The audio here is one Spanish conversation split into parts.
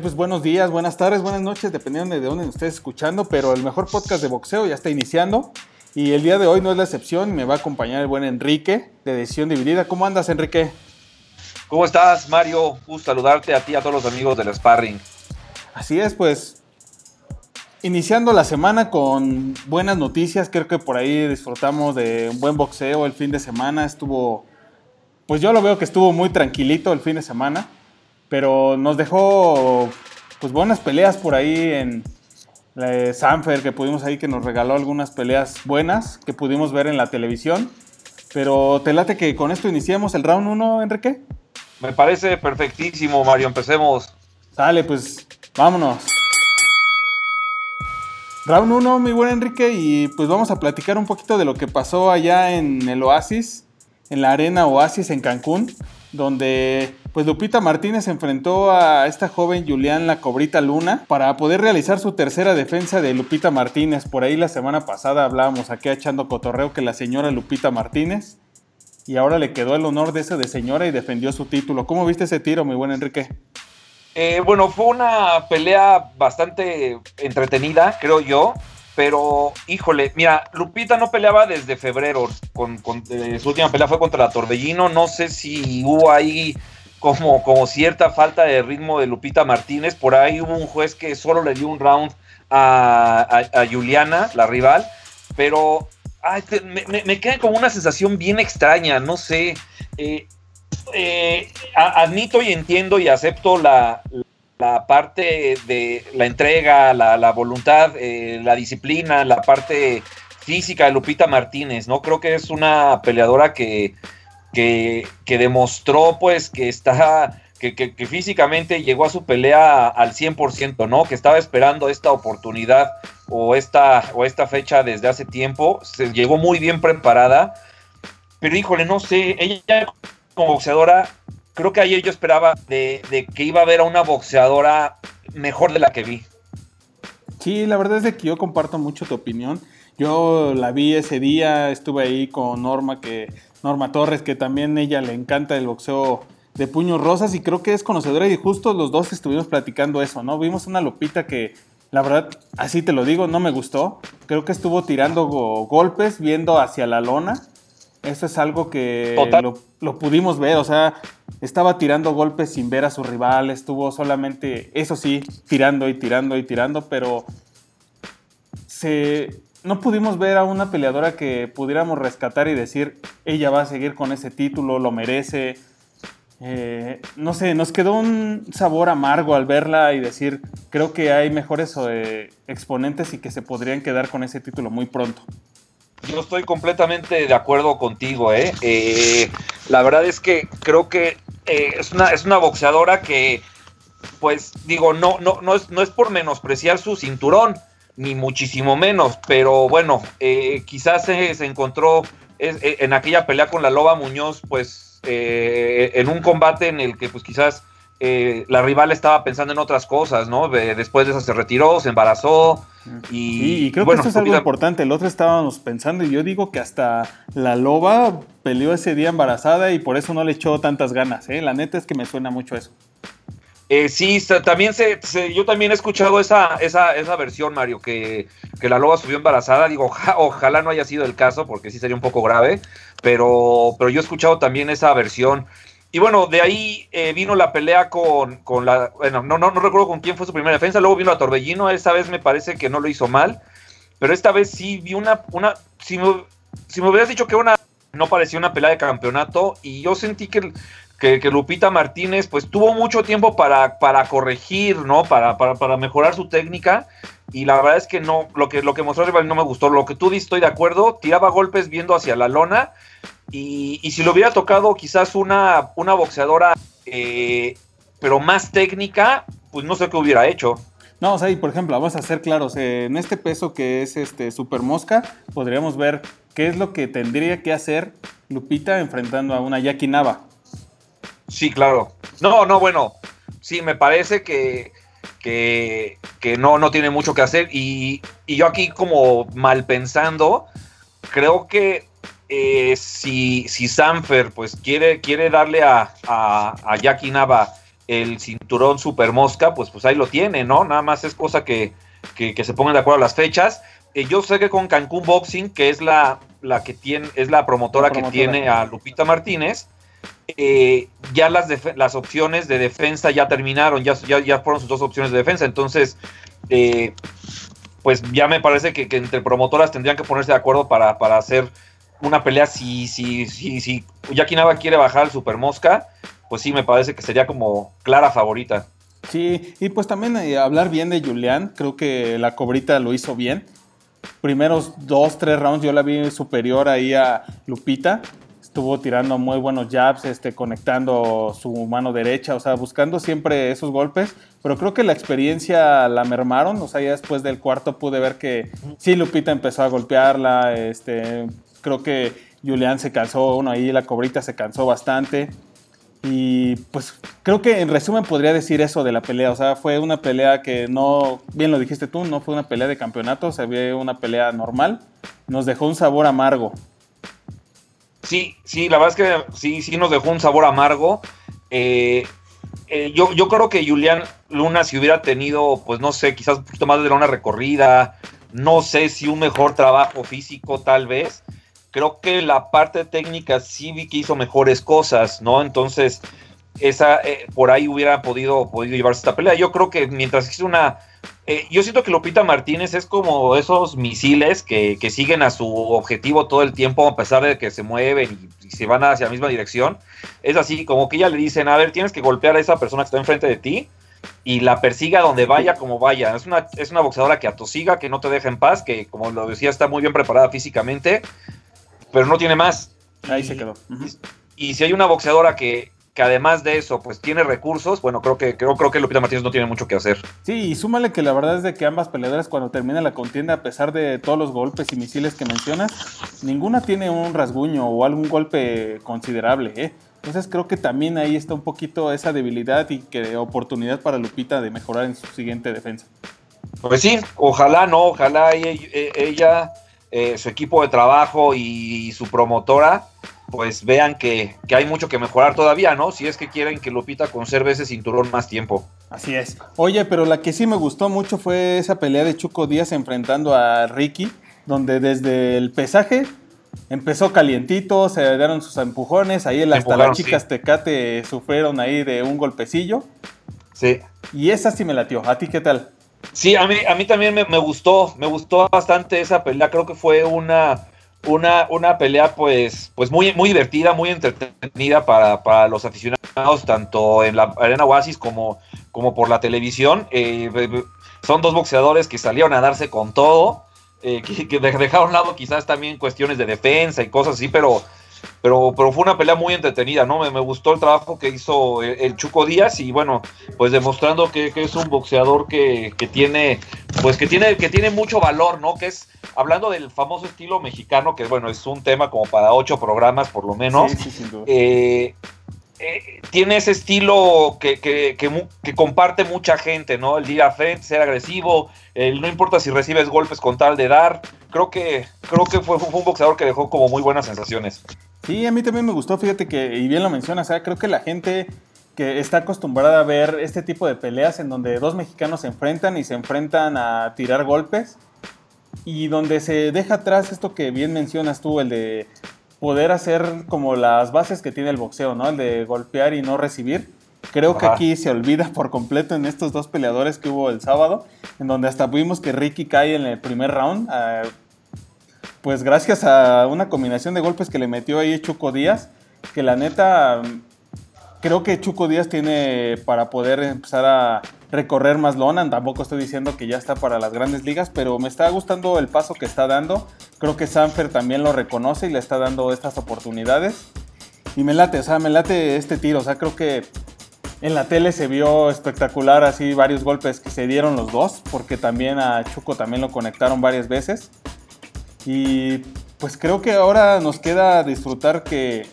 pues buenos días, buenas tardes, buenas noches, dependiendo de dónde nos estés escuchando, pero el mejor podcast de boxeo ya está iniciando y el día de hoy no es la excepción, me va a acompañar el buen Enrique de Decisión Dividida. ¿Cómo andas, Enrique? ¿Cómo estás, Mario? Gusto saludarte a ti y a todos los amigos del Sparring. Así es, pues iniciando la semana con buenas noticias, creo que por ahí disfrutamos de un buen boxeo el fin de semana, estuvo, pues yo lo veo que estuvo muy tranquilito el fin de semana pero nos dejó pues buenas peleas por ahí en Sanfer, que pudimos ahí que nos regaló algunas peleas buenas que pudimos ver en la televisión. Pero te late que con esto iniciamos el round 1, Enrique. Me parece perfectísimo, Mario. Empecemos. Sale, pues vámonos. Round 1, mi buen Enrique, y pues vamos a platicar un poquito de lo que pasó allá en el Oasis, en la arena Oasis en Cancún, donde pues Lupita Martínez enfrentó a esta joven Julián La Cobrita Luna para poder realizar su tercera defensa de Lupita Martínez. Por ahí la semana pasada hablábamos aquí echando cotorreo que la señora Lupita Martínez y ahora le quedó el honor de ese de señora y defendió su título. ¿Cómo viste ese tiro, mi buen Enrique? Eh, bueno, fue una pelea bastante entretenida, creo yo. Pero, híjole, mira, Lupita no peleaba desde febrero. Con, eh, su última pelea fue contra la Torbellino. No sé si hubo ahí como, como cierta falta de ritmo de Lupita Martínez. Por ahí hubo un juez que solo le dio un round a, Juliana, la rival. Pero me, queda como una sensación bien extraña. No sé. Eh, eh, admito y entiendo y acepto la, la parte de la entrega, la, voluntad, eh, la disciplina, la parte física de Lupita Martínez, ¿no? Creo que es una peleadora que, que, demostró pues que está, que, físicamente llegó a su pelea al 100%, ¿no? Que estaba esperando esta oportunidad o esta, o esta fecha desde hace tiempo, se llegó muy bien preparada, pero híjole, no sé, ella como boxeadora creo que ayer yo esperaba de, que iba a haber a una boxeadora mejor de la que vi. Sí, la verdad es de que yo comparto mucho tu opinión. Yo la vi ese día, estuve ahí con Norma, que Norma Torres, que también ella le encanta el boxeo de puños rosas y creo que es conocedora y justo los dos estuvimos platicando eso, ¿no? Vimos una Lupita que la verdad, así te lo digo, no me gustó. Creo que estuvo tirando golpes viendo hacia la lona eso es algo que lo, pudimos ver, o sea, estaba tirando golpes sin ver a su rival, estuvo solamente, eso sí, tirando y tirando y tirando, pero se, no pudimos ver a una peleadora que pudiéramos rescatar y decir, ella va a seguir con ese título, lo merece. Eh, no sé, nos quedó un sabor amargo al verla y decir, creo que hay mejores eh, exponentes y que se podrían quedar con ese título muy pronto. Yo estoy completamente de acuerdo contigo, ¿eh? eh la verdad es que creo que eh, es, una, es una boxeadora que, pues digo, no, no, no, es, no es por menospreciar su cinturón, ni muchísimo menos, pero bueno, eh, quizás se, encontró en aquella pelea con la Loba Muñoz, pues en un combate en el que pues quizás eh, la rival estaba pensando en otras cosas, ¿no? después de eso se retiró, se embarazó. Y, sí, y creo que esto es algo importante. El otro estábamos pensando, y yo digo que hasta la loba peleó ese día embarazada y por eso no le echó tantas ganas, ¿eh? La neta es que me suena mucho eso. Eh, sí, también se, yo también he escuchado esa, esa, esa versión, Mario, que, que, la loba subió embarazada. Digo, ojalá no haya sido el caso, porque sí sería un poco grave, pero, pero yo he escuchado también esa versión. Y bueno, de ahí eh, vino la pelea con, la. Bueno, no, no, no recuerdo con quién fue su primera defensa. Luego vino a Torbellino. Esta vez me parece que no lo hizo mal. Pero esta vez sí vi una. una si, me, si me hubieras dicho que una. No parecía una pelea de campeonato. Y yo sentí que, que, Lupita Martínez, pues tuvo mucho tiempo para, para corregir, ¿no? Para, para, para, mejorar su técnica. Y la verdad es que no. Lo que, lo que mostró Rival no me gustó. Lo que tú dices, estoy de acuerdo. Tiraba golpes viendo hacia la lona y, si le hubiera tocado quizás una, una boxeadora, eh, pero más técnica, pues no sé qué hubiera hecho. No, o sea, y por ejemplo, vamos a ser claros, en este peso que es este Super Mosca, podríamos ver qué es lo que tendría que hacer Lupita enfrentando a una Jackie Nava. Sí, claro. No, no, bueno, sí, me parece que, que, no, no tiene mucho que hacer. Y, y, yo aquí como mal pensando, creo que eh, si, si Sanfer pues quiere, quiere darle a, a, Jackie Nava el cinturón super mosca, pues, pues ahí lo tiene, ¿no? Nada más es cosa que, que, se pongan de acuerdo a las fechas. Eh, yo sé que con Cancún Boxing, que es la, la que tiene, es la promotora, que tiene a Lupita Martínez, eh, ya las, las opciones de defensa ya terminaron, ya, ya, fueron sus dos opciones de defensa. Entonces, eh, pues ya me parece que, entre promotoras tendrían que ponerse de acuerdo para, para hacer una pelea. Si, si, si, si quiere bajar al Super Mosca, pues sí, me parece que sería como clara favorita. Sí, y pues también eh, hablar bien de Julián, creo que la cobrita lo hizo bien. Primeros dos, tres rounds yo la vi superior ahí a Lupita. Estuvo tirando muy buenos jabs, este, conectando su mano derecha, o sea, buscando siempre esos golpes. Pero creo que la experiencia la mermaron, o sea, ya después del cuarto pude ver que sí, Lupita empezó a golpearla. Este, creo que Julián se cansó, uno ahí la cobrita se cansó bastante. Y pues creo que en resumen podría decir eso de la pelea. O sea, fue una pelea que no, bien lo dijiste tú, no fue una pelea de campeonato, se vio una pelea normal. Nos dejó un sabor amargo. Sí, sí, la verdad es que sí, sí nos dejó un sabor amargo. Eh, eh, yo, yo creo que Julián Luna, si hubiera tenido, pues no sé, quizás un poquito más de una recorrida, no sé si un mejor trabajo físico tal vez, creo que la parte técnica sí vi que hizo mejores cosas, ¿no? Entonces, esa eh, por ahí hubiera podido, podido llevarse esta pelea. Yo creo que mientras hizo una. Eh, yo siento que Lupita Martínez es como esos misiles que, siguen a su objetivo todo el tiempo, a pesar de que se mueven y, se van hacia la misma dirección. Es así, como que ella le dicen: A ver, tienes que golpear a esa persona que está enfrente de ti y la persiga donde vaya, como vaya. Es una, es una boxeadora que atosiga, que no te deja en paz, que como lo decía, está muy bien preparada físicamente pero no tiene más. Ahí se quedó. Y, si hay una boxeadora que, que además de eso, pues tiene recursos, bueno, creo que, creo, creo que Lupita Martínez no tiene mucho que hacer. Sí, y súmale que la verdad es de que ambas peleadoras cuando termina la contienda, a pesar de todos los golpes y misiles que mencionas, ninguna tiene un rasguño o algún golpe considerable, ¿eh? Entonces creo que también ahí está un poquito esa debilidad y que oportunidad para Lupita de mejorar en su siguiente defensa. Pues sí, ojalá no, ojalá ella eh, su equipo de trabajo y, su promotora, pues vean que, hay mucho que mejorar todavía, ¿no? Si es que quieren que Lupita conserve ese cinturón más tiempo. Así es. Oye, pero la que sí me gustó mucho fue esa pelea de Chuco Díaz enfrentando a Ricky, donde desde el pesaje empezó calientito, se dieron sus empujones, ahí hasta las chicas Tecate sufrieron ahí de un golpecillo. Sí. Y esa sí me latió. ¿A ti qué tal? Sí, a mí, a mí también me, gustó, me gustó bastante esa pelea, creo que fue una, una, una pelea pues, pues muy, muy divertida, muy entretenida para, los aficionados, tanto en la Arena Oasis como, como por la televisión. Eh, son dos boxeadores que salieron a darse con todo, eh, que, que dejaron a un lado quizás también cuestiones de defensa y cosas así, pero pero, pero fue una pelea muy entretenida, ¿no? Me, gustó el trabajo que hizo el, Chuco Díaz y bueno, pues demostrando que, es un boxeador que, tiene, pues que tiene, que tiene mucho valor, ¿no? Que es, hablando del famoso estilo mexicano, que bueno, es un tema como para ocho programas por lo menos. Eh, eh, tiene ese estilo que, que, que, comparte mucha gente, ¿no? El día frente, ser agresivo, el, no importa si recibes golpes con tal de dar. Creo que, creo que fue, fue un boxeador que dejó como muy buenas sensaciones. Sí, a mí también me gustó, fíjate que, y bien lo mencionas, creo que la gente que está acostumbrada a ver este tipo de peleas en donde dos mexicanos se enfrentan y se enfrentan a tirar golpes y donde se deja atrás esto que bien mencionas tú, el de poder hacer como las bases que tiene el boxeo, ¿no? El de golpear y no recibir. Creo que aquí se olvida por completo en estos dos peleadores que hubo el sábado, en donde hasta vimos que Ricky cae en el primer round, eh, pues gracias a una combinación de golpes que le metió ahí Chuco Díaz, que la neta creo que Chuco Díaz tiene para poder empezar a recorrer más lona. Tampoco estoy diciendo que ya está para las grandes ligas, pero me está gustando el paso que está dando. Creo que Sanfer también lo reconoce y le está dando estas oportunidades. Y me late, o sea, me late este tiro. O sea, creo que en la tele se vio espectacular así varios golpes que se dieron los dos, porque también a Chuco también lo conectaron varias veces. Y pues creo que ahora nos queda disfrutar que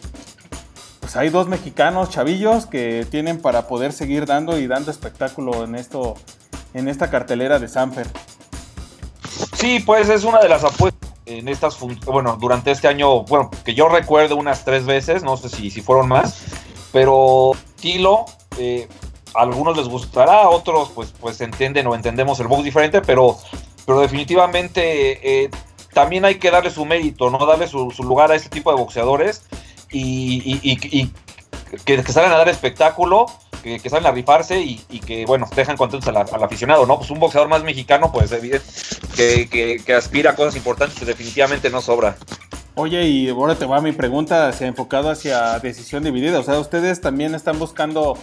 pues hay dos mexicanos chavillos que tienen para poder seguir dando y dando espectáculo en esto en esta cartelera de Sanfer. Sí, pues es una de las apuestas en estas bueno, durante este año, bueno, que yo recuerdo unas tres veces, no sé si, si fueron más, pero Tilo, eh, a algunos les gustará, a otros pues, pues entienden o entendemos el box diferente, pero, pero definitivamente eh, también hay que darle su mérito, ¿no? Darle su, lugar a este tipo de boxeadores y, que, que, salgan a dar espectáculo, que, que salgan a rifarse y, que, bueno, dejan contentos al, aficionado, ¿no? Pues un boxeador más mexicano, pues que, que aspira a cosas importantes, pues, definitivamente no sobra. Oye, y ahora te va mi pregunta hacia, enfocada hacia decisión dividida. O sea, ustedes también están buscando,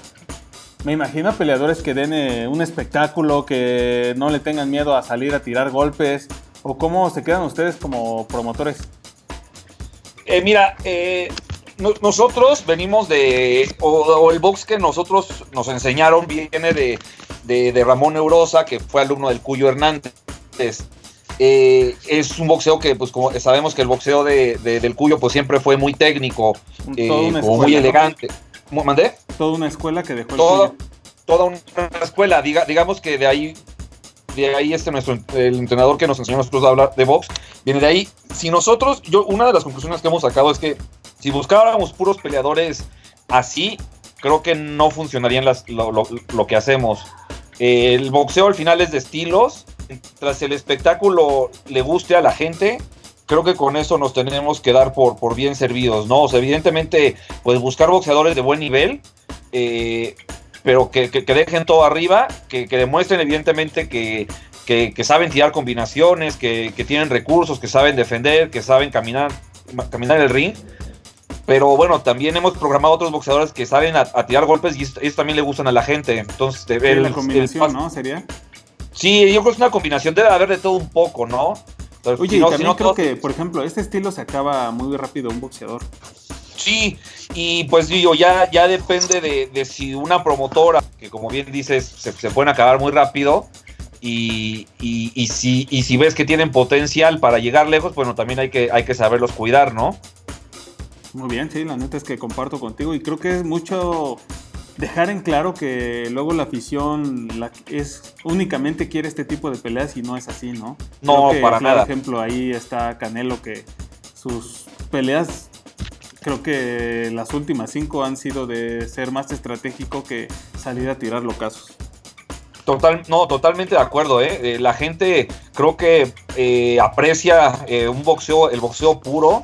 me imagino, peleadores que den eh, un espectáculo, que no le tengan miedo a salir a tirar golpes. ¿O cómo se quedan ustedes como promotores? Eh, mira, eh, nosotros venimos de, o, el box que nosotros nos enseñaron viene de, de, de Ramón Neurosa, que fue alumno del Cuyo Hernández. Eh, es un boxeo que, pues como sabemos que el boxeo de, del Cuyo, pues siempre fue muy técnico, eh, muy elegante. ¿Mandé? Toda una escuela que dejó el Toda una escuela, diga, digamos que de ahí, de ahí este nuestro, el entrenador que nos enseñó a nosotros a hablar de box, viene de ahí. Si nosotros, yo, una de las conclusiones que hemos sacado es que si buscáramos puros peleadores así, creo que no funcionarían las, lo, que hacemos. Eh, el boxeo al final es de estilos tras el espectáculo le guste a la gente, creo que con eso nos tenemos que dar por, por bien servidos, ¿no? O sea, evidentemente, pues buscar boxeadores de buen nivel, eh, pero que, dejen todo arriba, que, demuestren evidentemente que, saben tirar combinaciones, que, tienen recursos, que saben defender, que saben caminar, caminar el ring. Pero bueno, también hemos programado otros boxeadores que saben a, tirar golpes y ellos también le gustan a la gente. Entonces, de ver la combinación, ¿no? Sería. Sí, yo creo que es una combinación, debe haber de todo un poco, ¿no? Oye, y también creo que, por ejemplo, este estilo se acaba muy rápido un boxeador. Sí, y pues digo, ya, ya depende de, si una promotora, que como bien dices, se, pueden acabar muy rápido, y, si, y si ves que tienen potencial para llegar lejos, bueno, también hay que, hay que saberlos cuidar, ¿no? Muy bien, sí, la neta es que comparto contigo y creo que es mucho dejar en claro que luego la afición es únicamente quiere este tipo de peleas y no es así, ¿no? No, para nada. Por ejemplo, ahí está Canelo que sus peleas creo que las últimas cinco han sido de ser más estratégico que salir a tirar locazos. Total, no, totalmente de acuerdo, ¿eh? eh la gente creo que eh, aprecia eh, un boxeo, el boxeo puro,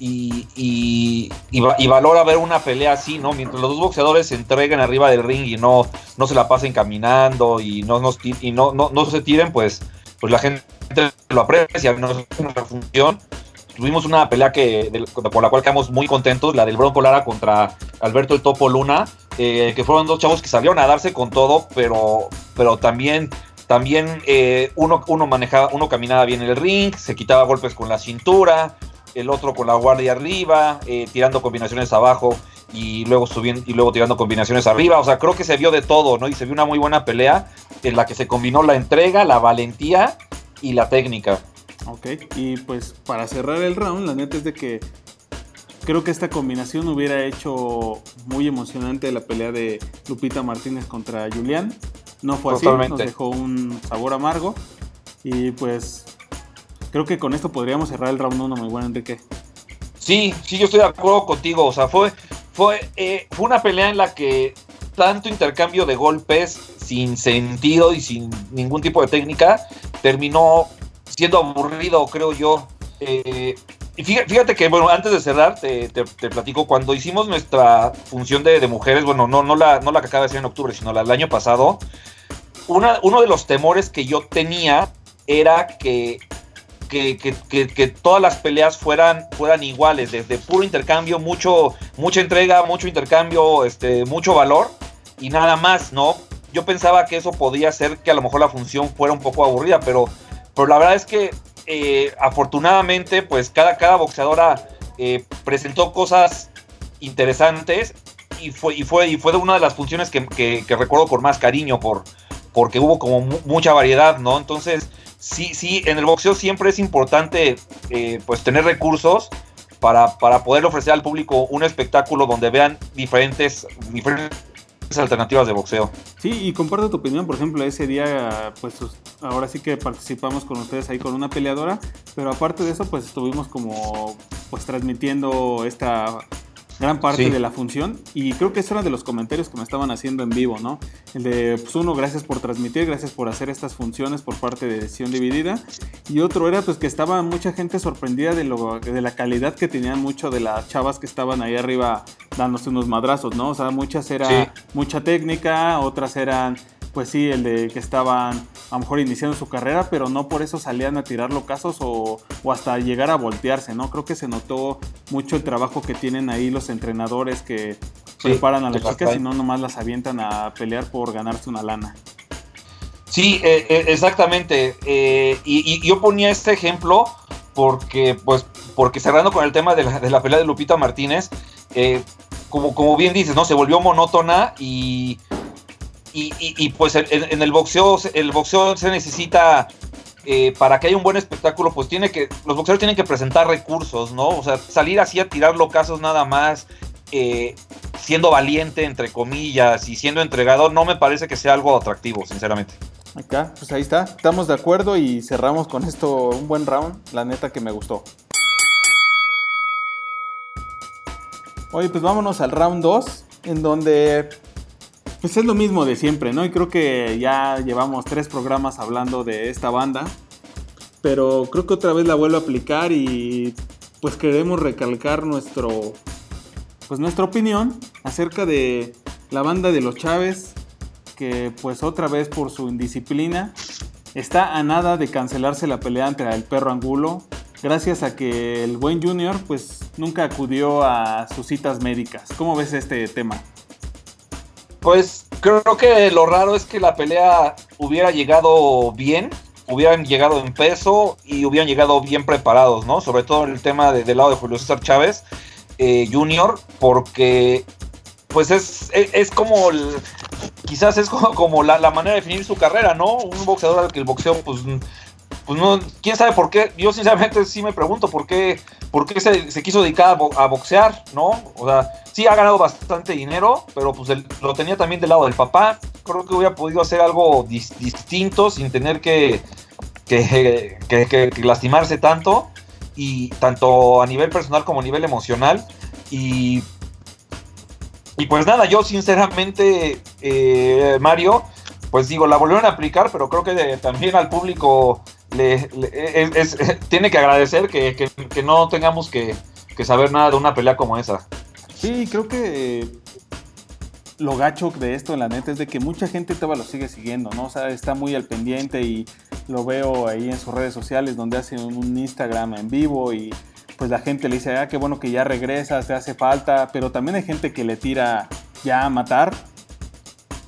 y, y, valora ver una pelea así, ¿no? Mientras los dos boxeadores se entreguen arriba del ring y no, no se la pasen caminando y no, no, y no, no, se tiren, pues, pues la gente lo aprecia, no es una función. Tuvimos una pelea que, por la cual quedamos muy contentos, la del Bronco Lara contra Alberto el Topo Luna, eh, que fueron dos chavos que salieron a darse con todo, pero, pero también también eh, uno, uno manejaba, uno caminaba bien en el ring, se quitaba golpes con la cintura, el otro con la guardia arriba, eh, tirando combinaciones abajo y luego subiendo y luego tirando combinaciones arriba. O sea, creo que se vio de todo, ¿no? Y se vio una muy buena pelea en la que se combinó la entrega, la valentía y la técnica. Ok, y pues para cerrar el round, la neta es de que creo que esta combinación hubiera hecho muy emocionante la pelea de Lupita Martínez contra Julián. No fue así, nos dejó un sabor amargo. Y pues Creo que con esto podríamos cerrar el round 1, muy bueno, Enrique. Sí, sí, yo estoy de acuerdo contigo. O sea, fue, fue, eh, fue una pelea en la que tanto intercambio de golpes sin sentido y sin ningún tipo de técnica terminó siendo aburrido, creo yo. Eh, y fíjate, que, bueno, antes de cerrar, te, platico, cuando hicimos nuestra función de, mujeres, bueno, no, no, la, no la que acaba de ser en octubre, sino la del año pasado, una, uno de los temores que yo tenía era que que, todas las peleas fueran, fueran iguales, desde puro intercambio, mucho, mucha entrega, mucho intercambio, este, mucho valor y nada más, ¿no? Yo pensaba que eso podía hacer que a lo mejor la función fuera un poco aburrida, pero, pero la verdad es que eh, afortunadamente, pues cada, cada boxeadora eh, presentó cosas interesantes y fue, y fue, y fue una de las funciones que, recuerdo con más cariño, por, porque hubo como mucha variedad, ¿no? Entonces, sí, sí, en el boxeo siempre es importante eh, pues tener recursos para, para, poder ofrecer al público un espectáculo donde vean diferentes, diferentes alternativas de boxeo. Sí, y comparto tu opinión, por ejemplo, ese día, pues ahora sí que participamos con ustedes ahí con una peleadora, pero aparte de eso, pues estuvimos como, pues transmitiendo esta gran parte de la función. Y creo que ese era de los comentarios que me estaban haciendo en vivo, ¿no? El de, pues uno, gracias por transmitir, gracias por hacer estas funciones por parte de Decisión Dividida. Y otro era, pues, que estaba mucha gente sorprendida de, lo, de la calidad que tenían mucho de las chavas que estaban ahí arriba dándose unos madrazos, ¿no? O sea, muchas era mucha técnica, otras eran pues sí, el de que estaban a lo mejor iniciando su carrera, pero no por eso salían a tirar locazos o, o hasta llegar a voltearse, ¿no? Creo que se notó mucho el trabajo que tienen ahí los entrenadores que preparan a las chicas y no nomás las avientan a pelear por ganarse una lana. Sí, eh, eh, exactamente. Eh, y, yo ponía este ejemplo porque, pues, porque cerrando con el tema de la, de la pelea de Lupita Martínez, como, como bien dices, ¿no? Se volvió monótona y y, pues en, el boxeo, el boxeo se necesita, eh, para que haya un buen espectáculo, pues tiene que, los boxeadores tienen que presentar recursos, ¿no? O sea, salir así a tirar locazos nada más, eh, siendo valiente, entre comillas, y siendo entregador, no me parece que sea algo atractivo, sinceramente. Acá, pues ahí está, estamos de acuerdo y cerramos con esto un buen round, la neta que me gustó. Oye, pues vámonos al round 2, en donde pues es lo mismo de siempre, ¿no? Y creo que ya llevamos tres programas hablando de esta banda. Pero creo que otra vez la vuelvo a aplicar y pues queremos recalcar nuestro pues nuestra opinión acerca de la banda de los Chávez que pues otra vez por su indisciplina está a nada de cancelarse la pelea entre el perro Angulo gracias a que el buen Junior pues nunca acudió a sus citas médicas. ¿Cómo ves este tema? Pues creo que lo raro es que la pelea hubiera llegado bien, hubieran llegado en peso y hubieran llegado bien preparados, ¿no? Sobre todo el tema del lado de Julio César Chávez eh, Jr., porque pues es, es, como, quizás es como, la, la, manera de definir su carrera, ¿no? Un boxeador al que el boxeo pues pues no, quién sabe por qué. Yo sinceramente sí me pregunto por qué, por qué se, quiso dedicar a, boxear, ¿no? O sea, sí ha ganado bastante dinero, pero pues lo tenía también del lado del papá. Creo que hubiera podido hacer algo distinto sin tener que, que, lastimarse tanto. Y tanto a nivel personal como a nivel emocional. Y, y pues nada, yo sinceramente, eh, Mario, pues digo, la volvieron a aplicar, pero creo que también al público le, tiene que agradecer que, no tengamos que, saber nada de una pelea como esa. Sí, creo que lo gacho de esto, en la neta, es de que mucha gente todavía lo sigue siguiendo, ¿no? O sea, está muy al pendiente y lo veo ahí en sus redes sociales donde hace un Instagram en vivo y pues la gente le dice, ah, qué bueno que ya regresa, te hace falta, pero también hay gente que le tira ya a matar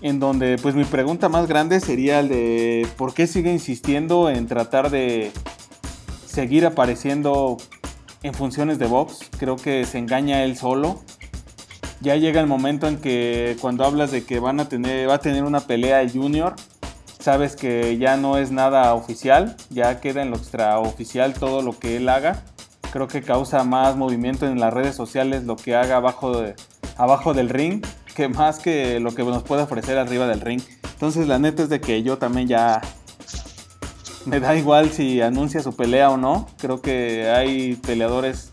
en donde pues mi pregunta más grande sería el de por qué sigue insistiendo en tratar de seguir apareciendo en funciones de box. Creo que se engaña él solo. Ya llega el momento en que cuando hablas de que van a tener, va a tener una pelea el Junior, sabes que ya no es nada oficial, ya queda en lo extraoficial todo lo que él haga. Creo que causa más movimiento en las redes sociales lo que haga abajo, de, abajo del ring que más que lo que nos puede ofrecer arriba del ring. Entonces la neta es de que yo también ya me da igual si anuncia su pelea o no. Creo que hay peleadores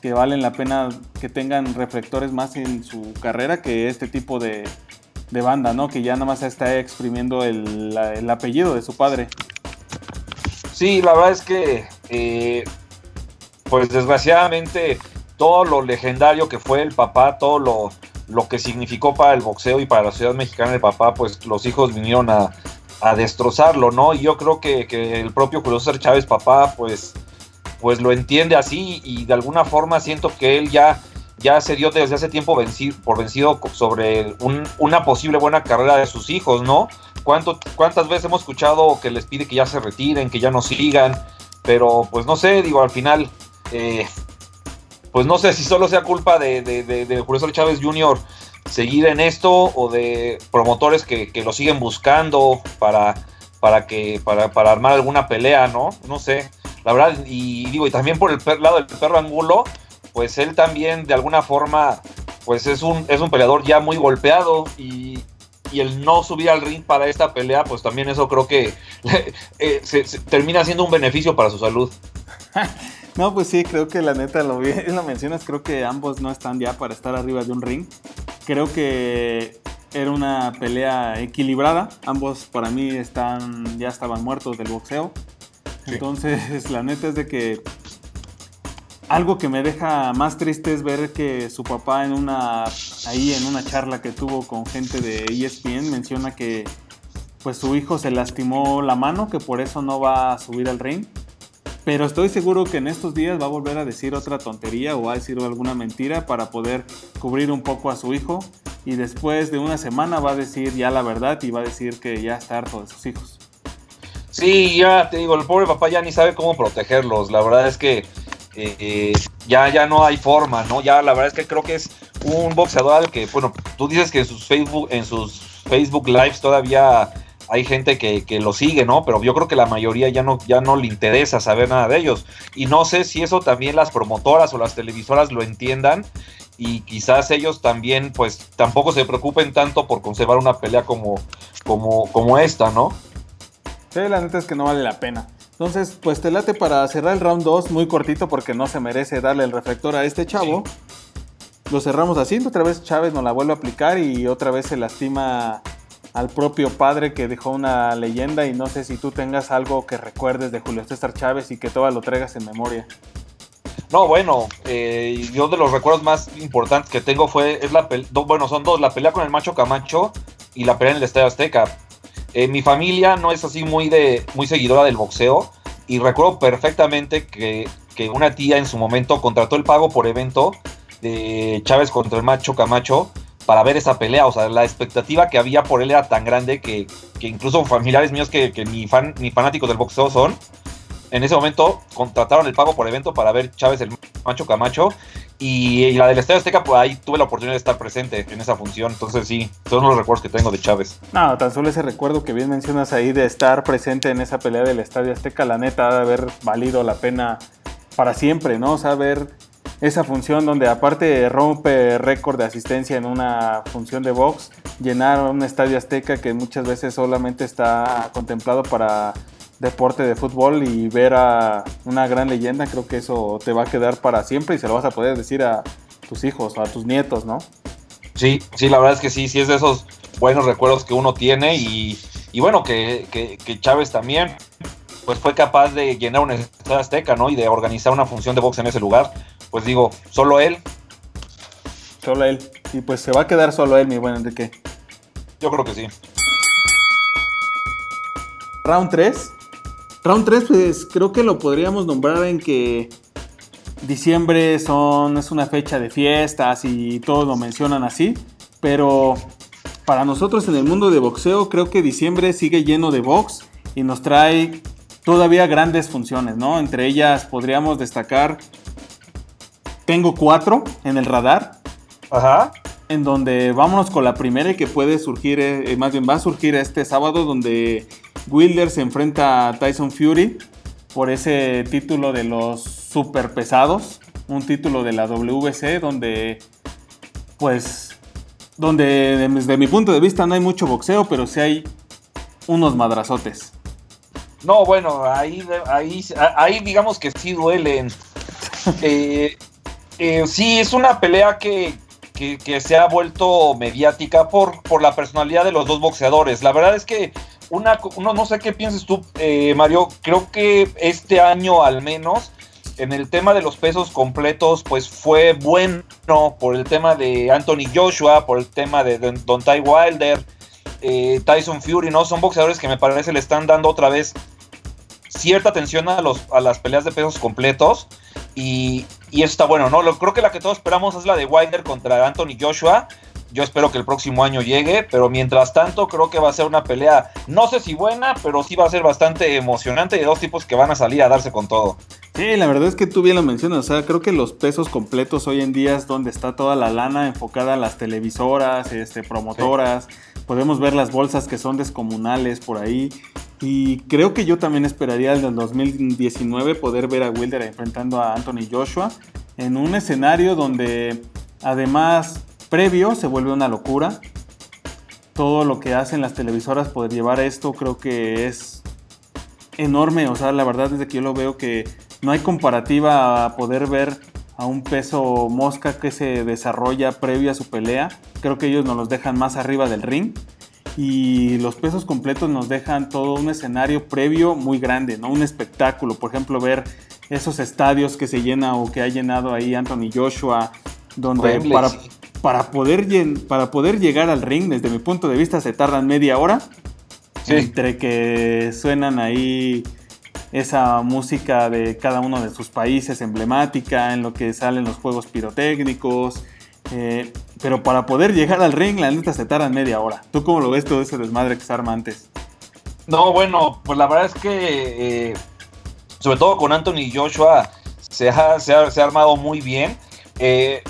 que valen la pena que tengan reflectores más en su carrera que este tipo de, banda, ¿no? Que ya nada más está exprimiendo el, apellido de su padre. Sí, la verdad es que, eh, pues desgraciadamente, todo lo legendario que fue el papá, todo lo, lo que significó para el boxeo y para la ciudad mexicana de papá, pues los hijos vinieron a, destrozarlo, ¿no? Y yo creo que, el propio César Chávez, papá, pues, pues lo entiende así y de alguna forma siento que él ya, ya se dio desde hace tiempo por vencido sobre una posible buena carrera de sus hijos, ¿no? ¿Cuánto, ¿Cuántas veces hemos escuchado que les pide que ya se retiren, que ya no sigan? Pero pues no sé, digo, al final... Eh, pues no sé si solo sea culpa de, de, Julio Chávez Jr. seguir en esto o de promotores que, lo siguen buscando para, para, que, para, armar alguna pelea, ¿no? No sé. La verdad, y digo, y también por el lado del perro Angulo, pues él también de alguna forma, pues es un, es un peleador ya muy golpeado y, el no subir al ring para esta pelea, pues también eso creo que eh, termina siendo un beneficio para su salud. No, pues sí, creo que la neta lo, lo mencionas, creo que ambos no están ya para estar arriba de un ring. Creo que era una pelea equilibrada. Ambos para mí están, ya estaban muertos del boxeo. Entonces, la neta es de que algo que me deja más triste es ver que su papá en una ahí en una charla que tuvo con gente de ESPN menciona que pues su hijo se lastimó la mano, que por eso no va a subir al ring. Pero estoy seguro que en estos días va a volver a decir otra tontería o a decir alguna mentira para poder cubrir un poco a su hijo. Y después de una semana va a decir ya la verdad y va a decir que ya está harto de sus hijos. Sí, ya te digo, el pobre papá ya ni sabe cómo protegerlos. La verdad es que eh, ya, ya no hay forma, ¿no? Ya la verdad es que creo que es un boxeador que, bueno, tú dices que en sus Facebook, en sus Facebook Lives todavía hay gente que, lo sigue, ¿no? Pero yo creo que la mayoría ya no, ya no le interesa saber nada de ellos. Y no sé si eso también las promotoras o las televisoras lo entiendan y quizás ellos también, pues, tampoco se preocupen tanto por conservar una pelea como, como, como esta, ¿no? Sí, la neta es que no vale la pena. Entonces, pues te late para cerrar el round 2 muy cortito porque no se merece darle el reflector a este chavo. Lo cerramos así, otra vez Chávez nos la vuelve a aplicar y otra vez se lastima al propio padre que dejó una leyenda y no sé si tú tengas algo que recuerdes de Julio César Chávez y que todo lo traigas en memoria. No, bueno, eh, yo de los recuerdos más importantes que tengo fue, es la bueno, son dos, la pelea con el macho Camacho y la pelea en el Estadio Azteca. Eh, mi familia no es así muy, de, muy seguidora del boxeo y recuerdo perfectamente que, que una tía en su momento contrató el pago por evento de Chávez contra el macho Camacho para ver esa pelea. O sea, la expectativa que había por él era tan grande que, incluso familiares míos que, ni, fan, ni fanáticos del boxeo son, en ese momento contrataron el pago por evento para ver Chávez el Macho Camacho. Y, la del Estadio Azteca, pues ahí tuve la oportunidad de estar presente en esa función. Entonces, sí, son los recuerdos que tengo de Chávez. No, tan solo ese recuerdo que bien mencionas ahí de estar presente en esa pelea del Estadio Azteca, la neta, ha de haber valido la pena para siempre, ¿no? O sea, ver esa función donde aparte rompe récord de asistencia en una función de box, llenar un estadio azteca que muchas veces solamente está contemplado para deporte de fútbol y ver a una gran leyenda, creo que eso te va a quedar para siempre y se lo vas a poder decir a tus hijos a tus nietos, ¿no? Sí, sí, la verdad es que sí, sí es de esos buenos recuerdos que uno tiene y, bueno, que, que Chávez también pues fue capaz de llenar un estadio azteca, ¿no? Y de organizar una función de box en ese lugar pues digo, solo él. Solo él. Y pues se va a quedar solo él, mi buen Enrique. Yo creo que sí. Round 3. Round 3, pues creo que lo podríamos nombrar en que diciembre son, es una fecha de fiestas y todos lo mencionan así. Pero para nosotros en el mundo de boxeo, creo que diciembre sigue lleno de box y nos trae todavía grandes funciones, ¿no? Entre ellas podríamos destacar tengo cuatro en el radar. Ajá. En donde vámonos con la primera y que puede surgir, eh, eh, más bien va a surgir este sábado, donde Wilder se enfrenta a Tyson Fury por ese título de los super pesados, un título de la WC, donde, pues, donde desde mi punto de vista no hay mucho boxeo, pero sí hay unos madrazotes. No, bueno, ahí, ahí, ahí digamos que sí duelen. eh, eh, sí, es una pelea que, se ha vuelto mediática por, por la personalidad de los dos boxeadores. La verdad es que una, uno, no sé qué piensas tú, eh, Mario, creo que este año al menos en el tema de los pesos completos, pues fue bueno por el tema de Anthony Joshua, por el tema de Don, Ty Wilder, eh, Tyson Fury, ¿no? Son boxeadores que me parece le están dando otra vez cierta atención a, los, a las peleas de pesos completos. Y, y eso está bueno, ¿no? Lo, creo que la que todos esperamos es la de Wilder contra Anthony Joshua. Yo espero que el próximo año llegue, pero mientras tanto creo que va a ser una pelea, no sé si buena, pero sí va a ser bastante emocionante de dos tipos que van a salir a darse con todo. Sí, la verdad es que tú bien lo mencionas, o sea, creo que los pesos completos hoy en día es donde está toda la lana enfocada en las televisoras, este, promotoras, podemos ver las bolsas que son descomunales por ahí. Y creo que yo también esperaría el del 2019 poder ver a Wilder enfrentando a Anthony Joshua en un escenario donde además previo se vuelve una locura. Todo lo que hacen las televisoras poder llevar esto creo que es enorme. O sea, la verdad es que yo lo veo que no hay comparativa a poder ver a un peso mosca que se desarrolla previo a su pelea. Creo que ellos nos los dejan más arriba del ring. Y los pesos completos nos dejan todo un escenario previo muy grande, ¿no? Un espectáculo. Por ejemplo, ver esos estadios que se llena o que ha llenado ahí Anthony Joshua, donde para, para, poder para poder llegar al ring, desde mi punto de vista, se tardan media hora. Entre que suenan ahí esa música de cada uno de sus países emblemática, en lo que salen los juegos pirotécnicos. Eh, pero para poder llegar al ring, la neta se tardan media hora. ¿Tú cómo lo ves todo ese desmadre que se arma antes? No, bueno, pues la verdad es que, eh, sobre todo con Anthony Joshua, se ha, se ha, armado muy bien. Eh,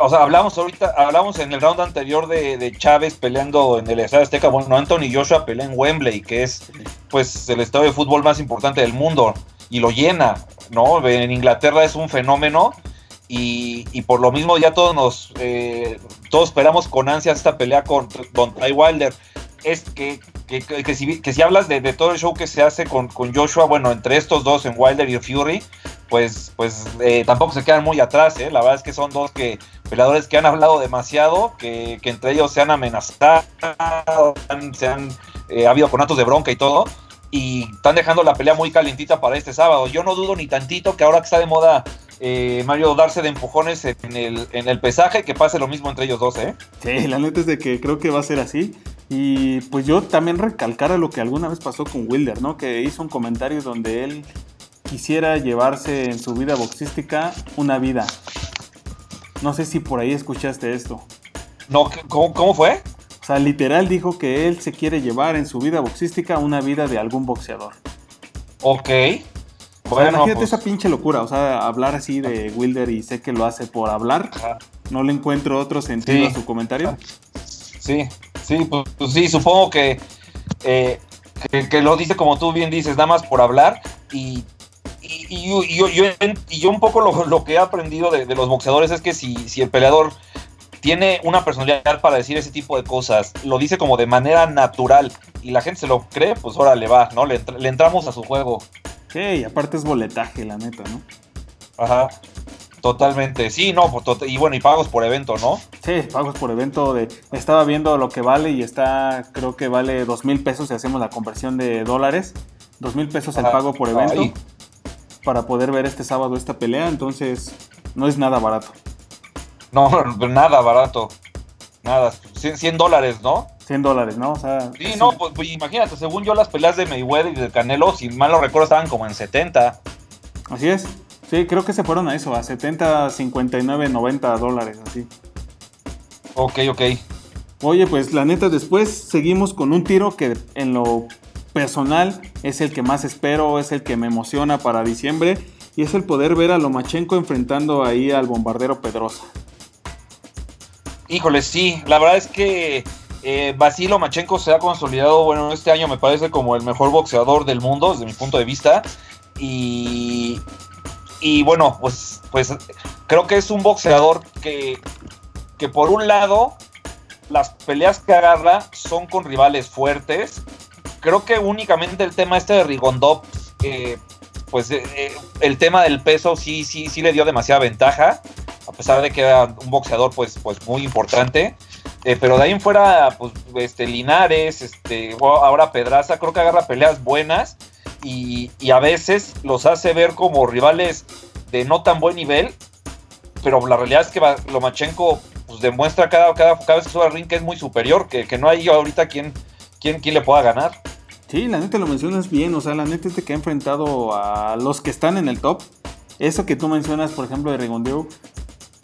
o sea, hablamos ahorita, hablamos en el round anterior de, Chávez peleando en el Estadio Azteca. Bueno, Anthony Joshua pelea en Wembley, que es pues el estadio de fútbol más importante del mundo y lo llena, ¿no? En Inglaterra es un fenómeno y, por lo mismo ya todos nos eh, todos esperamos con ansias esta pelea con, con Ty Wilder. Es que, que, si, hablas de, todo el show que se hace con, con Joshua, bueno, entre estos dos, en Wilder y Fury, pues, pues eh, tampoco se quedan muy atrás, ¿eh? La verdad es que son dos que, peleadores que han hablado demasiado, que, entre ellos se han amenazado, se han eh, habido conatos de bronca y todo, y están dejando la pelea muy calientita para este sábado. Yo no dudo ni tantito que ahora que está de moda eh, Mario darse de empujones en el, en el pesaje, que pase lo mismo entre ellos dos, ¿eh? Sí, la neta es de que creo que va a ser así. Y pues yo también recalcara lo que alguna vez pasó con Wilder, ¿no? Que hizo un comentario donde él quisiera llevarse en su vida boxística una vida. No sé si por ahí escuchaste esto. No, ¿cómo, fue? O sea, literal dijo que él se quiere llevar en su vida boxística una vida de algún boxeador. Ok. Bueno, imagínate pues esa pinche locura, o sea, hablar así de Wilder y sé que lo hace por hablar. No le encuentro otro sentido a su comentario. Sí, sí, pues, pues sí, supongo que, eh, que, lo dice como tú bien dices, nada más por hablar. Y y, yo, yo, un poco lo, que he aprendido de, los boxeadores es que si, si el peleador tiene una personalidad para decir ese tipo de cosas, lo dice como de manera natural y la gente se lo cree, pues ahora le va, ¿no? Le, entramos a su juego. Sí, y aparte es boletaje, la neta, ¿no? Ajá. Totalmente, sí, no, pues, y bueno, y pagos por evento, ¿no? Sí, pagos por evento de, estaba viendo lo que vale y está, creo que vale dos mil pesos si hacemos la conversión de dólares, dos mil pesos el pago por evento para poder ver este sábado esta pelea, entonces no es nada barato. No, nada barato. Nada, 100 dólares, ¿no? 100 dólares, ¿no? O sea, sí, no, pues, pues, imagínate, según yo las peleas de Mayweather y de Canelo, si mal lo recuerdo, estaban como en 70. Así es. Sí, creo que se fueron a eso, a 70, 59, 90 dólares, así. Ok, ok. Oye, pues la neta, después seguimos con un tiro que en lo personal es el que más espero, es el que me emociona para diciembre y es el poder ver a Lomachenko enfrentando ahí al bombardero Pedrosa. Híjole, sí, la verdad es que eh, Basil Lomachenko se ha consolidado, bueno, este año me parece como el mejor boxeador del mundo desde mi punto de vista y, y bueno, pues, pues creo que es un boxeador que, que por un lado las peleas que agarra son con rivales fuertes, creo que únicamente el tema este de Rigondop, pues eh, eh, el tema del peso sí, sí, sí le dio demasiada ventaja, a pesar de que era un boxeador pues, pues muy importante. Eh, pero de ahí en fuera, pues, este, Linares, este, ahora Pedraza, creo que agarra peleas buenas y, a veces los hace ver como rivales de no tan buen nivel, pero la realidad es que Lomachenko pues, demuestra cada, cada, cada vez que sube al ring que es muy superior, que, que no hay ahorita quien, quien, quien le pueda ganar. Sí, la neta lo mencionas bien, o sea, la neta es de que ha enfrentado a los que están en el top. Eso que tú mencionas, por ejemplo, de Rigondeu,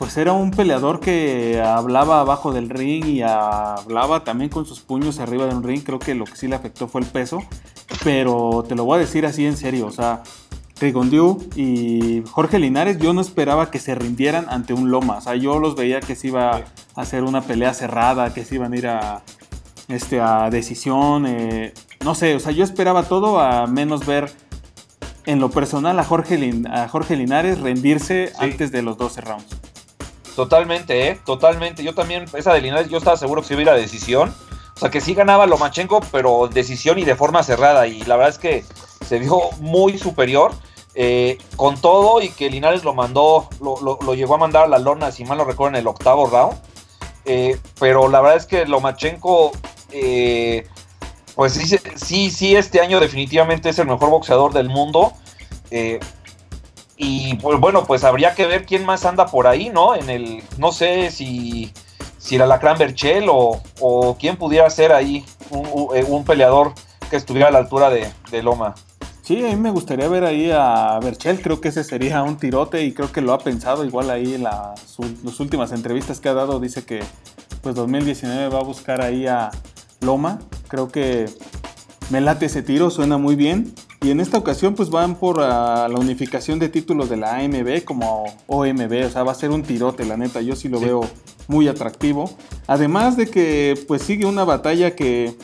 pues era un peleador que hablaba abajo del ring y hablaba también con sus puños arriba del ring. Creo que lo que sí le afectó fue el peso, pero te lo voy a decir así en serio, o sea, Rigondeu y Jorge Linares, yo no esperaba que se rindieran ante un Loma. O sea, yo los veía que se iba a hacer una pelea cerrada, que se iban a ir a, este, a decisión. Eh, no sé, o sea, yo esperaba todo a menos ver en lo personal a Jorge, a Jorge Linares rendirse antes de los 12 rounds. Totalmente, ¿eh? Totalmente. Yo también, esa de Linares, yo estaba seguro que se iba a decisión. O sea, que sí ganaba Lomachenko, pero decisión y de forma cerrada. Y la verdad es que se vio muy superior. eh, con todo y que Linares lo mandó, lo, llegó a mandar a la lona, si mal no recuerdo, en el octavo round. Eh, pero la verdad es que Lomachenko, eh, pues sí, sí, sí, este año definitivamente es el mejor boxeador del mundo. Y pues bueno, pues habría que ver quién más anda por ahí, ¿no? En el, no sé si, si la Lacran Berchel o, o quién pudiera ser ahí un, peleador que estuviera a la altura de, de Loma. Sí, a mí me gustaría ver ahí a Berchel, creo que ese sería un tirote y creo que lo ha pensado igual ahí en las, últimas entrevistas que ha dado, dice que pues 2019 va a buscar ahí a Loma, creo que me late ese tiro, suena muy bien. Y en esta ocasión pues van por ah, la unificación de títulos de la AMB como OMB, o sea, va a ser un tirote, la neta, yo sí lo veo muy atractivo. Además de que pues sigue una batalla que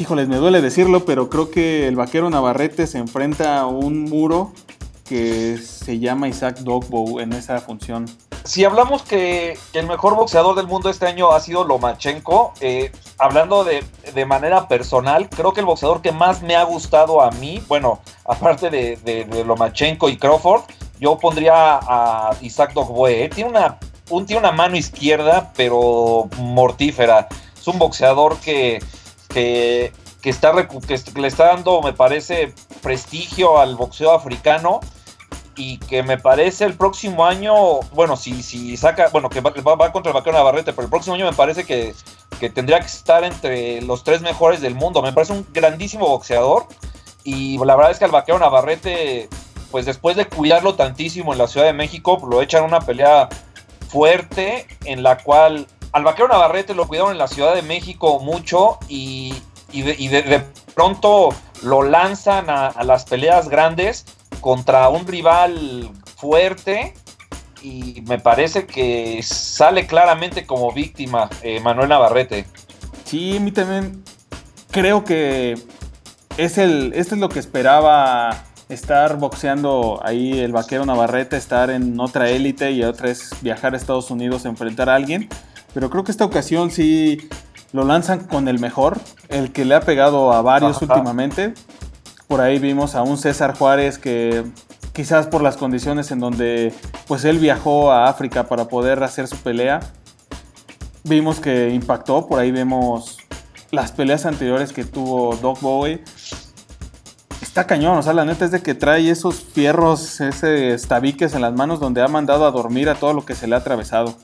híjoles, me duele decirlo, pero creo que el vaquero Navarrete se enfrenta a un muro que se llama Isaac Dogbow en esa función. Si hablamos que, el mejor boxeador del mundo este año ha sido Lomachenko, eh, hablando de, manera personal, creo que el boxeador que más me ha gustado a mí, bueno, aparte de, Lomachenko y Crawford, yo pondría a Isaac Dogboe. Tiene, una, un, tiene una mano izquierda, pero mortífera. Es un boxeador que que, está, que le está dando, me parece, prestigio al boxeo africano y que me parece el próximo año, bueno, si, si saca, bueno, que va, contra el vaquero Navarrete, pero el próximo año me parece que, tendría que estar entre los tres mejores del mundo. Me parece un grandísimo boxeador y la verdad es que al vaquero Navarrete, pues después de cuidarlo tantísimo en la Ciudad de México, lo echan una pelea fuerte en la cual al vaquero Navarrete lo cuidaron en la Ciudad de México mucho y, de, pronto lo lanzan a, las peleas grandes contra un rival fuerte y me parece que sale claramente como víctima eh, Manuel Navarrete. Sí, a mí también creo que es el, esto es lo que esperaba estar boxeando ahí el vaquero Navarrete, estar en otra élite y otra es viajar a Estados Unidos a enfrentar a alguien. Pero creo que esta ocasión sí lo lanzan con el mejor, el que le ha pegado a varios últimamente. Por ahí vimos a un César Juárez que quizás por las condiciones en donde pues él viajó a África para poder hacer su pelea, vimos que impactó. Por ahí vemos las peleas anteriores que tuvo Doc Bowie. Está cañón, o sea, la neta es de que trae esos fierros, ese tabiques en las manos donde ha mandado a dormir a todo lo que se le ha atravesado.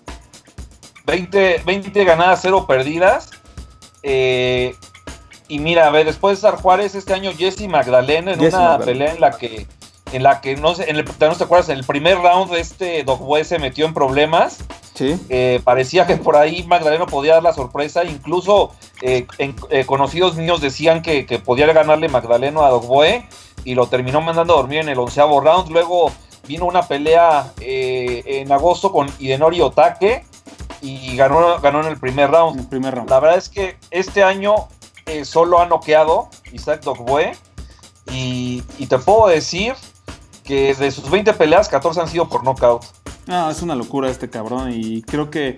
20, 20 ganadas, 0 perdidas. Eh, y mira, a ver, después de Sar Juárez, este año Jesse Magdalena en una pelea en la que, en la que no sé, en el, no te acuerdas, en el primer round este Dogboe se metió en problemas. Sí. Eh, parecía que por ahí Magdaleno podía dar la sorpresa. Incluso eh, conocidos míos decían que, podía ganarle Magdaleno a Dogboe y lo terminó mandando a dormir en el onceavo round. Luego vino una pelea en agosto con Idenori Otake y ganó, ganó en el primer round. La verdad es que este año eh, solo ha noqueado Isaac Dogboe y, y, te puedo decir que de sus 20 peleas, 14 han sido por knockout. No, es una locura este cabrón y creo que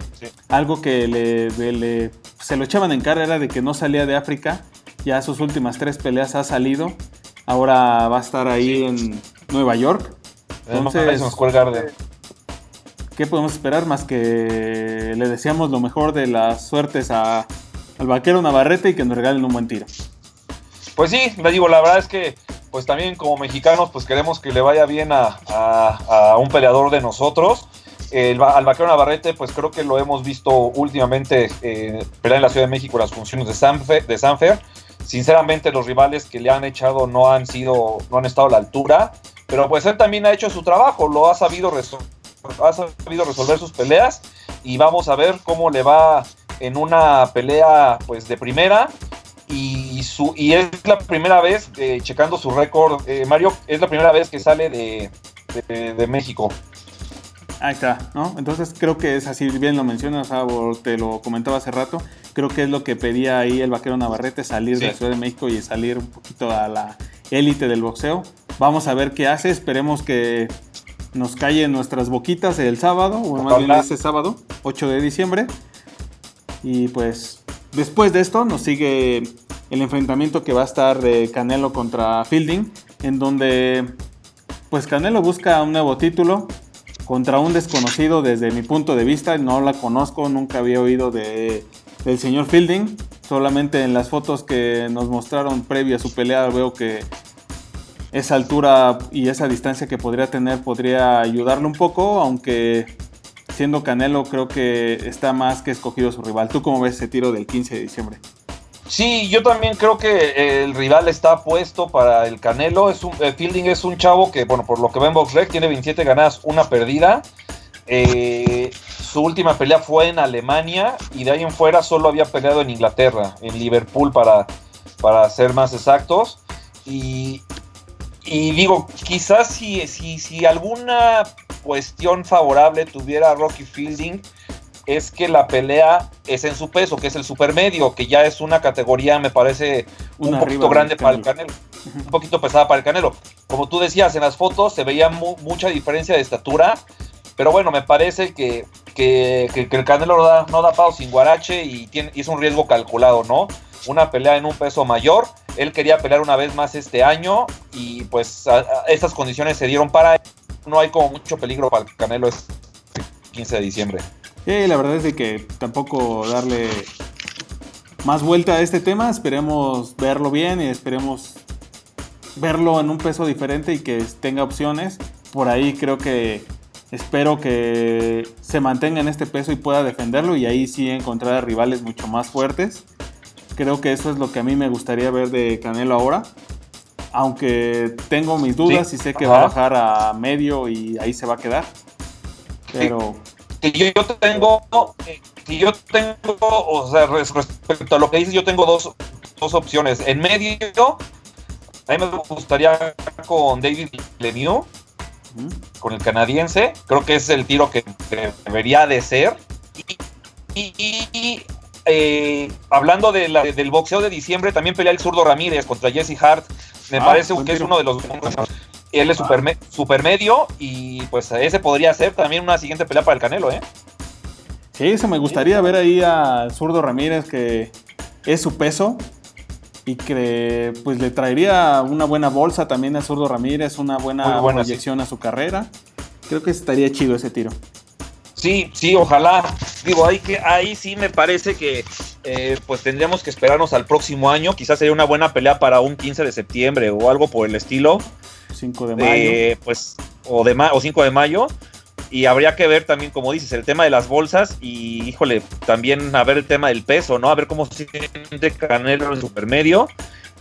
algo que le, se lo echaban en cara era de que no salía de África. Ya sus últimas tres peleas ha salido. Ahora va a estar ahí en Nueva York. Entonces, ¿qué podemos esperar más que le deseamos lo mejor de las suertes a, al vaquero Navarrete y que nos regalen un buen tiro? Pues sí, le digo, la verdad es que pues también como mexicanos pues queremos que le vaya bien a, un peleador de nosotros. Al vaquero Navarrete pues creo que lo hemos visto últimamente eh, pelear en la Ciudad de México las funciones de Sanfer, de Sanfer. Sinceramente los rivales que le han echado no han sido, no han estado a la altura, pero pues él también ha hecho su trabajo, lo ha sabido ha sabido resolver sus peleas y vamos a ver cómo le va en una pelea pues de primera y, su, y es la primera vez, eh, checando su récord, eh, Mario, es la primera vez que sale de, de, México. Ahí está, ¿no? Entonces creo que es así, bien lo mencionas, te lo comentaba hace rato, creo que es lo que pedía ahí el vaquero Navarrete, salir de la Ciudad de México y salir un poquito a la élite del boxeo. Vamos a ver qué hace, esperemos que nos cae en nuestras boquitas el sábado, o más bien este sábado, 8 de diciembre. Y pues después de esto nos sigue el enfrentamiento que va a estar de Canelo contra Fielding, en donde pues Canelo busca un nuevo título contra un desconocido desde mi punto de vista. No la conozco, nunca había oído de, del señor Fielding. Solamente en las fotos que nos mostraron previa a su pelea veo que esa altura y esa distancia que podría tener podría ayudarle un poco, aunque siendo Canelo creo que está más que escogido su rival. ¿Tú cómo ves ese tiro del 15 de diciembre? Sí, yo también creo que el rival está puesto para el Canelo. Es un, Fielding es un chavo que, bueno, por lo que va en BoxRec, tiene 27 ganadas, una perdida. Eh, su última pelea fue en Alemania y de ahí en fuera solo había peleado en Inglaterra, en Liverpool para, para ser más exactos. Y, y digo, quizás si, si, si alguna cuestión favorable tuviera Rocky Fielding, es que la pelea es en su peso, que es el supermedio, que ya es una categoría, me parece, un poquito grande para el Canelo. Un poquito pesada para el Canelo. Como tú decías, en las fotos se veía mucha diferencia de estatura, pero bueno, me parece que, el Canelo no da, no da pao sin guarache y, tiene, y es un riesgo calculado, ¿no? Una pelea en un peso mayor. Él quería pelear una vez más este año y pues estas condiciones se dieron para él. No hay como mucho peligro para el Canelo este 15 de diciembre. Sí, la verdad es de que tampoco darle más vuelta a este tema. Esperemos verlo bien y esperemos verlo en un peso diferente y que tenga opciones. Por ahí creo que espero que se mantenga en este peso y pueda defenderlo y ahí sí encontrar rivales mucho más fuertes. Creo que eso es lo que a mí me gustaría ver de Canelo ahora. Aunque tengo mis dudas y sé que va a bajar a medio y ahí se va a quedar. Pero que yo tengo, que yo tengo, o sea, respecto a lo que dices, yo tengo dos, opciones. En medio, a mí me gustaría con David Lemieux, con el canadiense. Creo que es el tiro que, debería de ser. Y, eh, hablando de del boxeo de diciembre, también pelea el zurdo Ramírez contra Jesse Hart. Me ah, parece que es uno de los él es super, medio y pues ese podría ser también una siguiente pelea para el Canelo, ¿eh? Sí, eso me gustaría ver ahí al zurdo Ramírez que es su peso y que pues le traería una buena bolsa también al zurdo Ramírez, una buena, proyección a su carrera. Creo que estaría chido ese tiro. Sí, sí, ojalá. Digo, ahí, que, ahí sí me parece que eh, pues tendríamos que esperarnos al próximo año. Quizás sería una buena pelea para un 15 de septiembre o algo por el estilo. 5 de mayo. pues, o, de o 5 de mayo. Y habría que ver también, como dices, el tema de las bolsas y, híjole, también a ver el tema del peso, ¿no? A ver cómo se siente Canelo en supermedio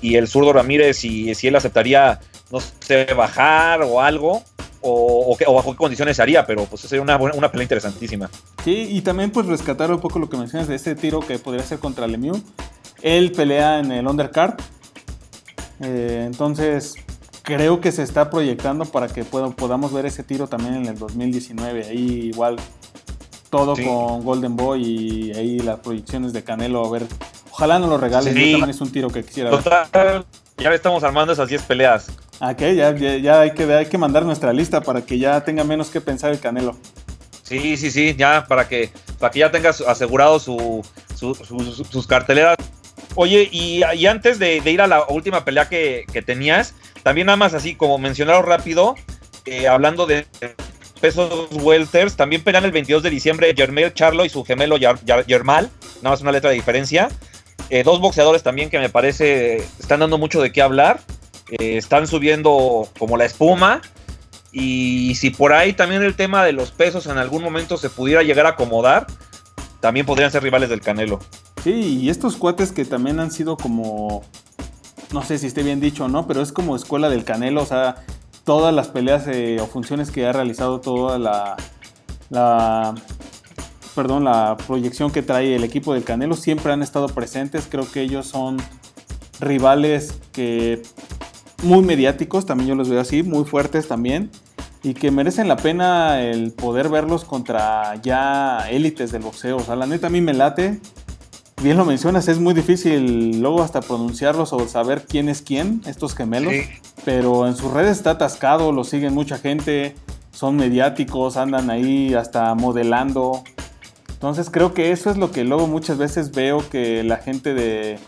y el zurdo Ramírez, si, si él aceptaría, no sé, bajar o algo, o, o, bajo qué condiciones se haría, pero pues sería una, una pelea interesantísima. Sí, y también pues rescatar un poco lo que mencionas de este tiro que podría ser contra Lemieux. Él pelea en el undercard, eh, entonces creo que se está proyectando para que podamos ver ese tiro también en el 2019. Ahí igual todo con Golden Boy y ahí las proyecciones de Canelo. A ver, ojalá no lo regalen. también es un tiro que quisiera ver. Ya le estamos armando esas 10 peleas. Ok, ya, ya, hay, que, hay que mandar nuestra lista para que ya tenga menos que pensar el Canelo. Sí, sí, sí, ya para que, para que ya tengas asegurado su, sus carteleras. Oye, y, antes de, ir a la última pelea que, tenías, también nada más así como mencionaron rápido, eh, hablando de pesos welters, también pelean el 22 de diciembre Jermel Charlo y su gemelo Yermal, nada más una letra de diferencia. Eh, dos boxeadores también que me parece están dando mucho de qué hablar. Están subiendo como la espuma. Y si por ahí también el tema de los pesos en algún momento se pudiera llegar a acomodar, también podrían ser rivales del Canelo. Sí, y estos cuates que también han sido como no sé si esté bien dicho o no, pero es como escuela del Canelo, o sea, todas las peleas eh, o funciones que ha realizado, toda la, la, perdón, la proyección que trae el equipo del Canelo siempre han estado presentes. Creo que ellos son rivales que muy mediáticos, también yo los veo así, muy fuertes también y que merecen la pena el poder verlos contra ya élites del boxeo. O sea, la neta a mí me late bien lo mencionas, es muy difícil luego hasta pronunciarlos o saber quién es quién, estos gemelos. Pero en sus redes está atascado, lo siguen mucha gente, son mediáticos, andan ahí hasta modelando. Entonces creo que eso es lo que luego muchas veces veo que la gente de,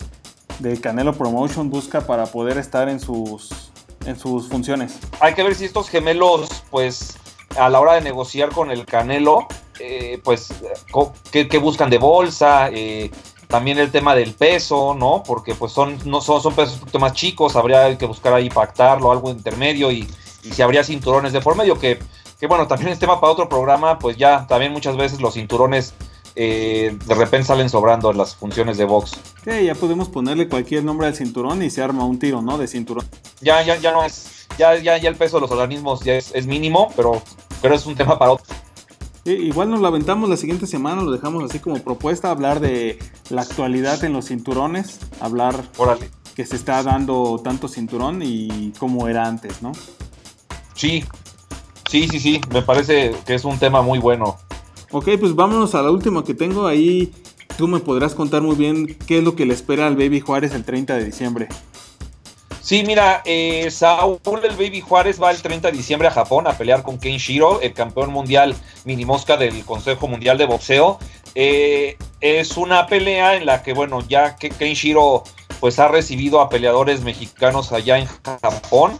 de Canelo Promotion busca para poder estar en sus en sus funciones. Hay que ver si estos gemelos, pues, a la hora de negociar con el Canelo, eh, pues, ¿qué, buscan de bolsa? Eh, también el tema del peso, ¿no? Porque pues son, no son, son pesos un poquito más chicos, habría que buscar ahí pactarlo, algo intermedio y, y si habría cinturones de por medio, que, que bueno, también es tema para otro programa, pues ya también muchas veces los cinturones eh, de repente salen sobrando las funciones de box. Sí, ya podemos ponerle cualquier nombre al cinturón y se arma un tiro, ¿no? De cinturón. Ya, ya, ya no es, ya, ya, ya el peso de los organismos ya es, es mínimo, pero, pero es un tema para otro igual nos la aventamos la siguiente semana, lo dejamos así como propuesta, hablar de la actualidad en los cinturones, hablar Órale. que se está dando tanto cinturón y cómo era antes, ¿no? Sí, sí, sí, sí, me parece que es un tema muy bueno. Ok, pues vámonos a la última que tengo ahí. Tú me podrás contar muy bien qué es lo que le espera al Baby Juárez el 30 de diciembre. Sí, mira, eh, Saúl el Baby Juárez va el 30 de diciembre a Japón a pelear con Ken Shiro, el campeón mundial mini mosca del Consejo Mundial de Boxeo. Eh, es una pelea en la que, bueno, ya que Ken Shiro pues ha recibido a peleadores mexicanos allá en Japón.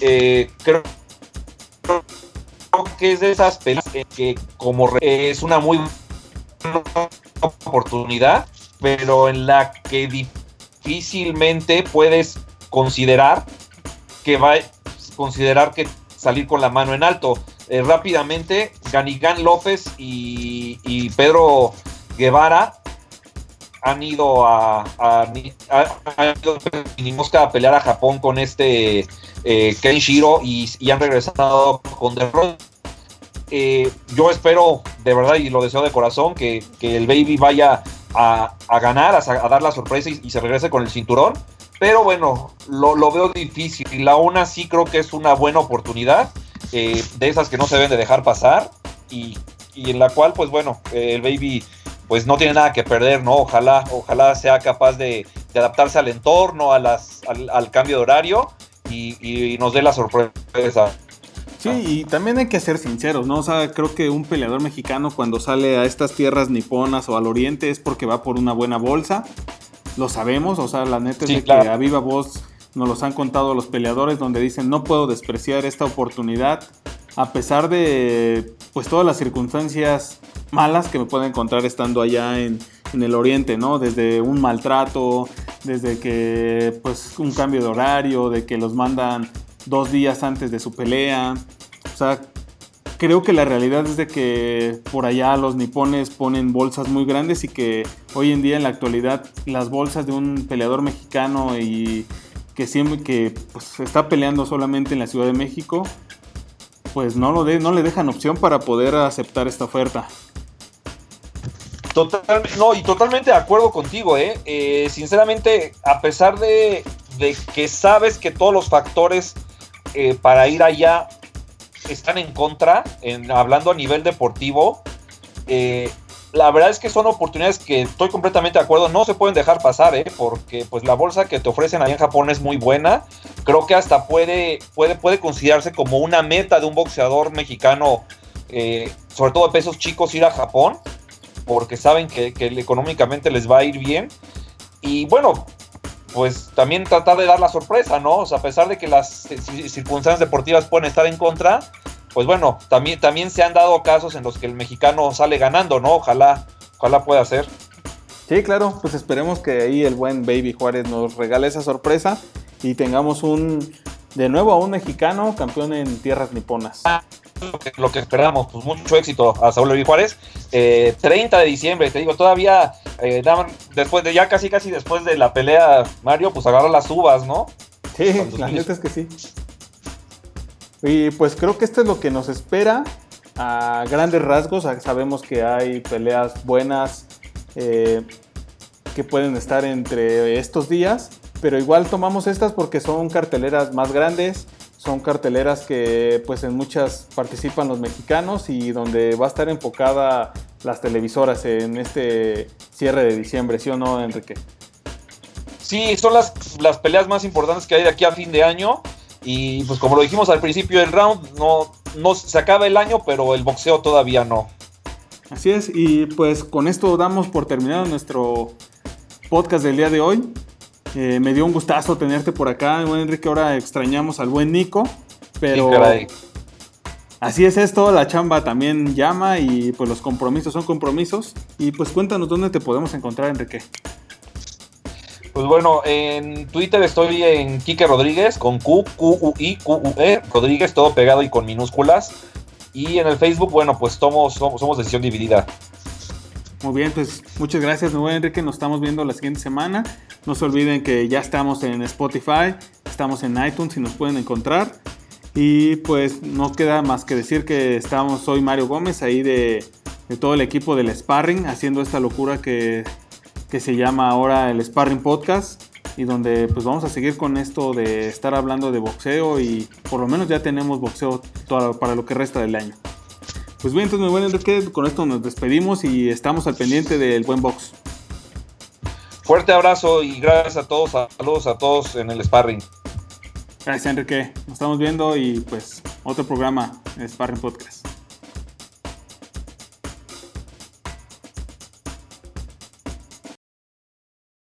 Eh, creo, que es de esas peleas que como es una muy buena oportunidad, pero en la que difícilmente puedes considerar que va considerar que salir con la mano en alto. Eh, rápidamente, Ganigán López y, Pedro Guevara han ido a, a, a, pelear a Japón con este eh, Kenshiro y, han regresado con derrota. Eh, yo espero de verdad y lo deseo de corazón que, el Baby vaya a, ganar, a, dar la sorpresa y, se regrese con el cinturón. Pero bueno, lo, veo difícil. Y la aún así creo que es una buena oportunidad. Eh, de esas que no se deben de dejar pasar. Y, en la cual, pues bueno, el baby pues no tiene nada que perder, ¿no? Ojalá, ojalá sea capaz de, adaptarse al entorno, a las, al, cambio de horario y, nos dé la sorpresa. Sí, y también hay que ser sinceros, ¿no? O sea, creo que un peleador mexicano cuando sale a estas tierras niponas o al oriente es porque va por una buena bolsa lo sabemos, o sea, la neta es que a viva voz nos los han contado los peleadores donde dicen no puedo despreciar esta oportunidad a pesar de pues todas las circunstancias malas que me puedo encontrar estando allá en, en, el oriente, ¿no? Desde un maltrato, desde que pues un cambio de horario, de que los mandan dos días antes de su pelea, o sea, creo que la realidad es de que por allá los nipones ponen bolsas muy grandes y que hoy en día en la actualidad las bolsas de un peleador mexicano y que siempre que pues, está peleando solamente en la Ciudad de México, pues no, lo de, no le dejan opción para poder aceptar esta oferta. Totalmente, no, y totalmente de acuerdo contigo, ¿eh? eh sinceramente, a pesar de, que sabes que todos los factores eh, para ir allá están en contra, en, hablando a nivel deportivo. Eh, la verdad es que son oportunidades que estoy completamente de acuerdo, no se pueden dejar pasar, ¿eh? porque pues la bolsa que te ofrecen ahí en Japón es muy buena. Creo que hasta puede, puede, puede considerarse como una meta de un boxeador mexicano, eh, sobre todo de pesos chicos, ir a Japón, porque saben que, que económicamente les va a ir bien. Y bueno, pues también tratar de dar la sorpresa, ¿no? O sea, a pesar de que las circunstancias deportivas pueden estar en contra, pues bueno, también, también se han dado casos en los que el mexicano sale ganando, ¿no? Ojalá, ojalá pueda ser. Sí, claro, pues esperemos que ahí el buen Baby Juárez nos regale esa sorpresa y tengamos un, de nuevo a un mexicano campeón en tierras niponas. Ah, lo que, esperamos, pues mucho éxito a Saúl Baby Juárez. 30 eh, de diciembre, te digo, todavía eh, después de ya casi casi después de la pelea, Mario, pues agarra las uvas, ¿no? Sí, la neta es que sí. Y pues creo que esto es lo que nos espera a grandes rasgos. Sabemos que hay peleas buenas eh, que pueden estar entre estos días, pero igual tomamos estas porque son carteleras más grandes, son carteleras que pues en muchas participan los mexicanos y donde va a estar enfocada las televisoras en este cierre de diciembre, ¿sí o no, Enrique? Sí, son las, las peleas más importantes que hay de aquí a fin de año. Y pues como lo dijimos al principio del round, no, no se acaba el año, pero el boxeo todavía no. Así es, y pues con esto damos por terminado nuestro podcast del día de hoy. Eh, me dio un gustazo tenerte por acá, buen Enrique. Ahora extrañamos al buen Nico, pero así es esto. La chamba también llama y pues los compromisos son compromisos. Y pues cuéntanos dónde te podemos encontrar, Enrique. Pues bueno, en Twitter estoy en Kike Rodríguez con Q, Q, U, I, Q, U, E, Rodríguez, todo pegado y con minúsculas. Y en el Facebook, bueno, pues somos, somos, somos decisión dividida. Muy bien, pues muchas gracias, buen Enrique. Nos estamos viendo la siguiente semana. No se olviden que ya estamos en Spotify, estamos en iTunes y nos pueden encontrar. Y pues no queda más que decir que estamos, soy Mario Gómez, ahí de, todo el equipo del Sparring, haciendo esta locura que, que se llama ahora el Sparring Podcast y donde pues vamos a seguir con esto de estar hablando de boxeo y por lo menos ya tenemos boxeo para lo que resta del año. Pues bien, entonces, muy buen Enrique, con esto nos despedimos y estamos al pendiente del buen box. Fuerte abrazo y gracias a todos, saludos a todos en el sparring. Gracias Enrique, nos estamos viendo y pues otro programa, Sparring Podcast.